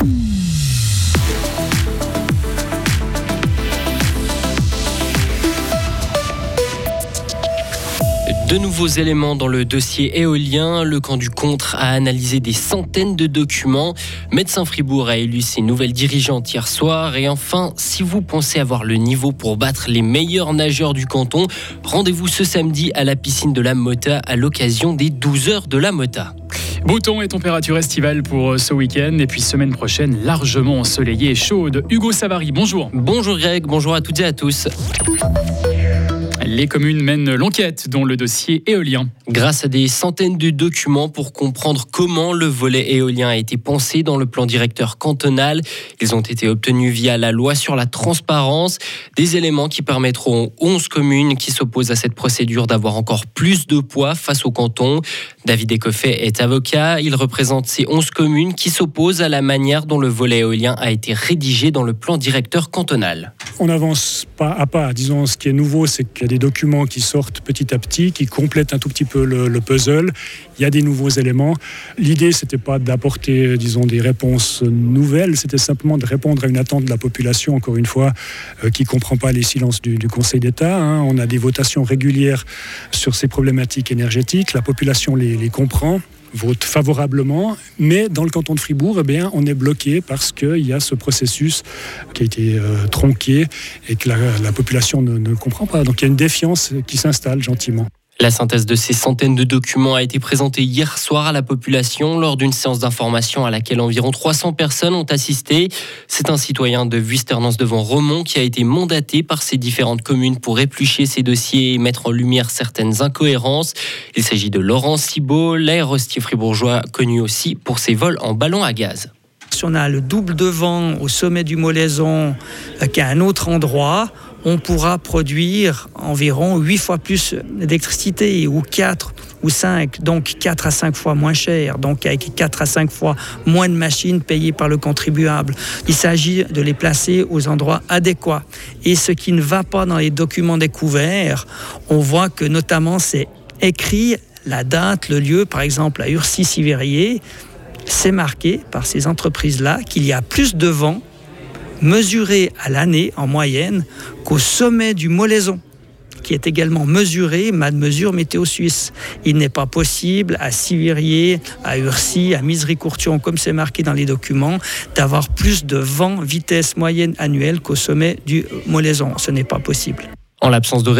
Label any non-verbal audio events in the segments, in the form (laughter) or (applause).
De nouveaux éléments dans le dossier éolien. Le camp du contre a analysé des centaines de documents. Médecin Fribourg a élu ses nouvelles dirigeantes hier soir. Et enfin, si vous pensez avoir le niveau pour battre les meilleurs nageurs du canton, rendez-vous ce samedi à la piscine de la Mota à l'occasion des 12 heures de la Mota. Beau temps et température estivale pour euh, ce week-end. Et puis semaine prochaine, largement ensoleillée et chaude. Hugo Savary, bonjour. Bonjour Greg, bonjour à toutes et à tous. Les communes mènent l'enquête dans le dossier éolien. Grâce à des centaines de documents pour comprendre comment le volet éolien a été pensé dans le plan directeur cantonal, ils ont été obtenus via la loi sur la transparence, des éléments qui permettront aux 11 communes qui s'opposent à cette procédure d'avoir encore plus de poids face au canton. David Ecoffet est avocat, il représente ces 11 communes qui s'opposent à la manière dont le volet éolien a été rédigé dans le plan directeur cantonal. On avance pas à pas, disons ce qui est nouveau c'est qu'il y a des documents qui sortent petit à petit, qui complètent un tout petit peu le, puzzle. Il y a des nouveaux éléments. L'idée, c'était pas d'apporter, disons, des réponses nouvelles, c'était simplement de répondre à une attente de la population, encore une fois, euh, qui comprend pas les silences du, Conseil d'État. Hein. On a des votations régulières sur ces problématiques énergétiques. La population les, comprend vote favorablement, mais dans le canton de Fribourg, eh bien, on est bloqué parce qu'il y a ce processus qui a été euh, tronqué et que la, population ne, ne comprend pas. Donc il y a une défiance qui s'installe gentiment. La synthèse de ces centaines de documents a été présentée hier soir à la population lors d'une séance d'information à laquelle environ 300 personnes ont assisté. C'est un citoyen de Vuisternance devant Romont qui a été mandaté par ces différentes communes pour éplucher ces dossiers et mettre en lumière certaines incohérences. Il s'agit de Laurent Cibot, l'aérostier fribourgeois connu aussi pour ses vols en ballon à gaz. Si on a le double de vent au sommet du Molaison euh, qu'à un autre endroit, on pourra produire environ 8 fois plus d'électricité ou 4 ou 5, donc 4 à 5 fois moins cher, donc avec 4 à 5 fois moins de machines payées par le contribuable. Il s'agit de les placer aux endroits adéquats. Et ce qui ne va pas dans les documents découverts, on voit que notamment c'est écrit la date, le lieu, par exemple à Urcy-Sivérier, c'est marqué par ces entreprises-là qu'il y a plus de vent mesuré à l'année en moyenne qu'au sommet du Molaison qui est également mesuré, ma mesure météo suisse. Il n'est pas possible à Sivirier, à Urcy, à Misery-Courtion, comme c'est marqué dans les documents, d'avoir plus de vent vitesse moyenne annuelle qu'au sommet du Molaison. Ce n'est pas possible. En l'absence de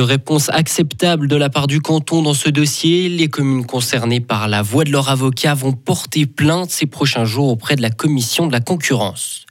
réponse, acceptable de la part du canton dans ce dossier, les communes concernées par la voix de leur avocat vont porter plainte ces prochains jours auprès de la commission de la concurrence.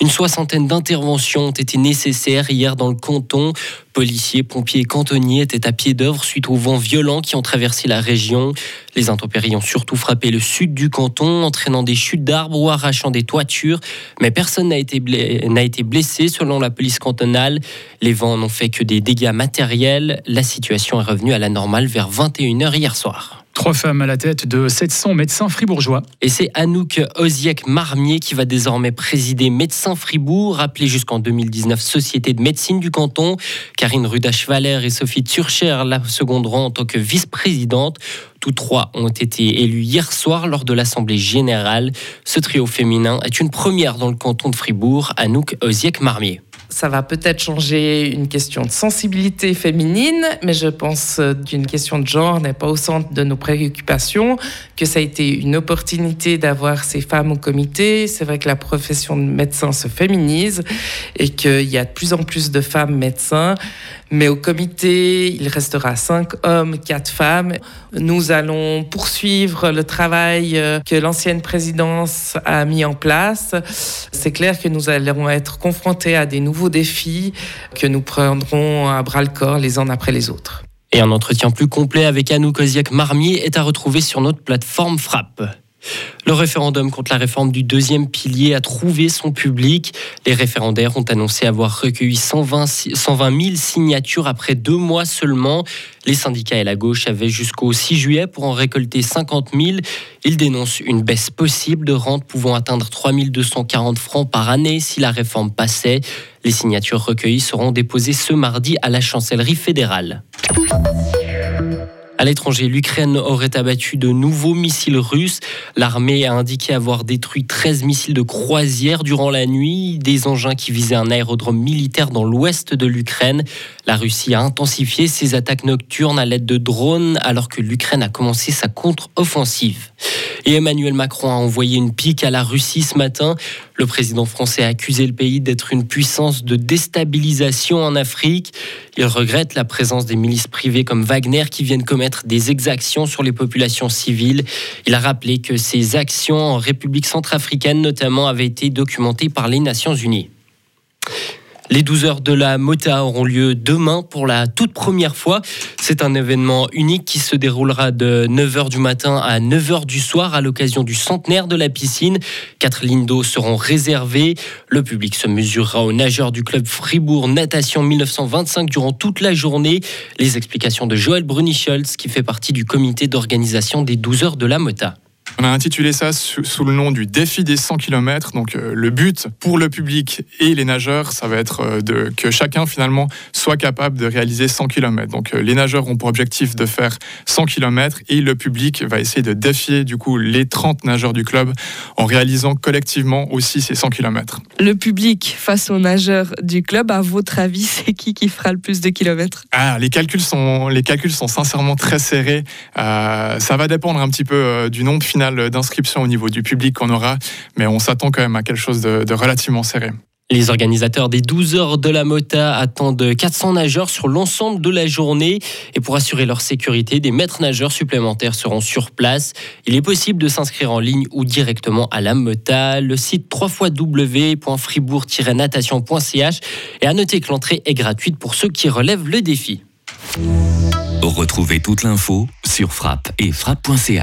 Une soixantaine d'interventions ont été nécessaires hier dans le canton. Policiers, pompiers et cantonniers étaient à pied d'œuvre suite aux vents violents qui ont traversé la région. Les intempéries ont surtout frappé le sud du canton, entraînant des chutes d'arbres ou arrachant des toitures. Mais personne n'a été, blessé selon la police cantonale. Les vents n'ont fait que des dégâts matériels. La situation est revenue à la normale vers 21h hier soir. Trois femmes à la tête de 700 médecins fribourgeois. Et c'est Anouk Oziek-Marmier qui va désormais présider Médecins Fribourg, appelée jusqu'en 2019 Société de médecine du canton. Karine Rudasch-Valer et Sophie Turcher la seconderont en tant que vice-présidente. Tous trois ont été élus hier soir lors de l'Assemblée générale. Ce trio féminin est une première dans le canton de Fribourg. Anouk Oziek-Marmier ça va peut-être changer une question de sensibilité féminine, mais je pense qu'une question de genre n'est pas au centre de nos préoccupations, que ça a été une opportunité d'avoir ces femmes au comité. C'est vrai que la profession de médecin se féminise et qu'il y a de plus en plus de femmes médecins. Mais au comité, il restera cinq hommes, quatre femmes. Nous allons poursuivre le travail euh, que l'ancienne présidence a mis en place. C'est clair que nous allons être confrontés à des nouveaux défis que nous prendrons à bras le corps les uns après les autres. Et un entretien plus complet avec Anouk Oziak-Marmier est à retrouver sur notre plateforme Frappe. Le référendum contre la réforme du deuxième pilier a trouvé son public. Les référendaires ont annoncé avoir recueilli 120, 120 000 signatures après deux mois seulement. Les syndicats et la gauche avaient jusqu'au 6 juillet pour en récolter 50 000. Ils dénoncent une baisse possible de rente pouvant atteindre 3 240 francs par année si la réforme passait. Les signatures recueillies seront déposées ce mardi à la chancellerie fédérale. À l'étranger, l'Ukraine aurait abattu de nouveaux missiles russes. L'armée a indiqué avoir détruit 13 missiles de croisière durant la nuit, des engins qui visaient un aérodrome militaire dans l'ouest de l'Ukraine. La Russie a intensifié ses attaques nocturnes à l'aide de drones alors que l'Ukraine a commencé sa contre-offensive. Et Emmanuel Macron a envoyé une pique à la Russie ce matin. Le président français a accusé le pays d'être une puissance de déstabilisation en Afrique. Il regrette la présence des milices privées comme Wagner qui viennent commettre des exactions sur les populations civiles. Il a rappelé que ces actions en République centrafricaine notamment avaient été documentées par les Nations Unies. Les 12 heures de la Mota auront lieu demain pour la toute première fois. C'est un événement unique qui se déroulera de 9h du matin à 9h du soir à l'occasion du centenaire de la piscine. Quatre lignes d'eau seront réservées. Le public se mesurera aux nageurs du club Fribourg Natation 1925 durant toute la journée. Les explications de Joël Brunischolz qui fait partie du comité d'organisation des 12 heures de la Mota. On a intitulé ça sous, le nom du défi des 100 km. Donc euh, le but pour le public et les nageurs, ça va être euh, de, que chacun finalement soit capable de réaliser 100 km. Donc euh, les nageurs ont pour objectif de faire 100 km et le public va essayer de défier du coup les 30 nageurs du club en réalisant collectivement aussi ces 100 km. Le public face aux nageurs du club, à votre avis, (laughs) c'est qui qui fera le plus de kilomètres? Ah, les calculs sont les calculs sont sincèrement très serrés. ça va dépendre un petit peu du nombre final d'inscription au niveau du public qu'on aura, mais on s'attend quand même à quelque chose de, relativement serré. Les organisateurs des 12 heures de la Mota attendent 400 nageurs sur l'ensemble de la journée. Et pour assurer leur sécurité, des maîtres nageurs supplémentaires seront sur place. Il est possible de s'inscrire en ligne ou directement à la Mota. Le site www.fribourg-natation.ch. Et à noter que l'entrée est gratuite pour ceux qui relèvent le défi. Retrouvez toute l'info sur frappe et frappe.ch.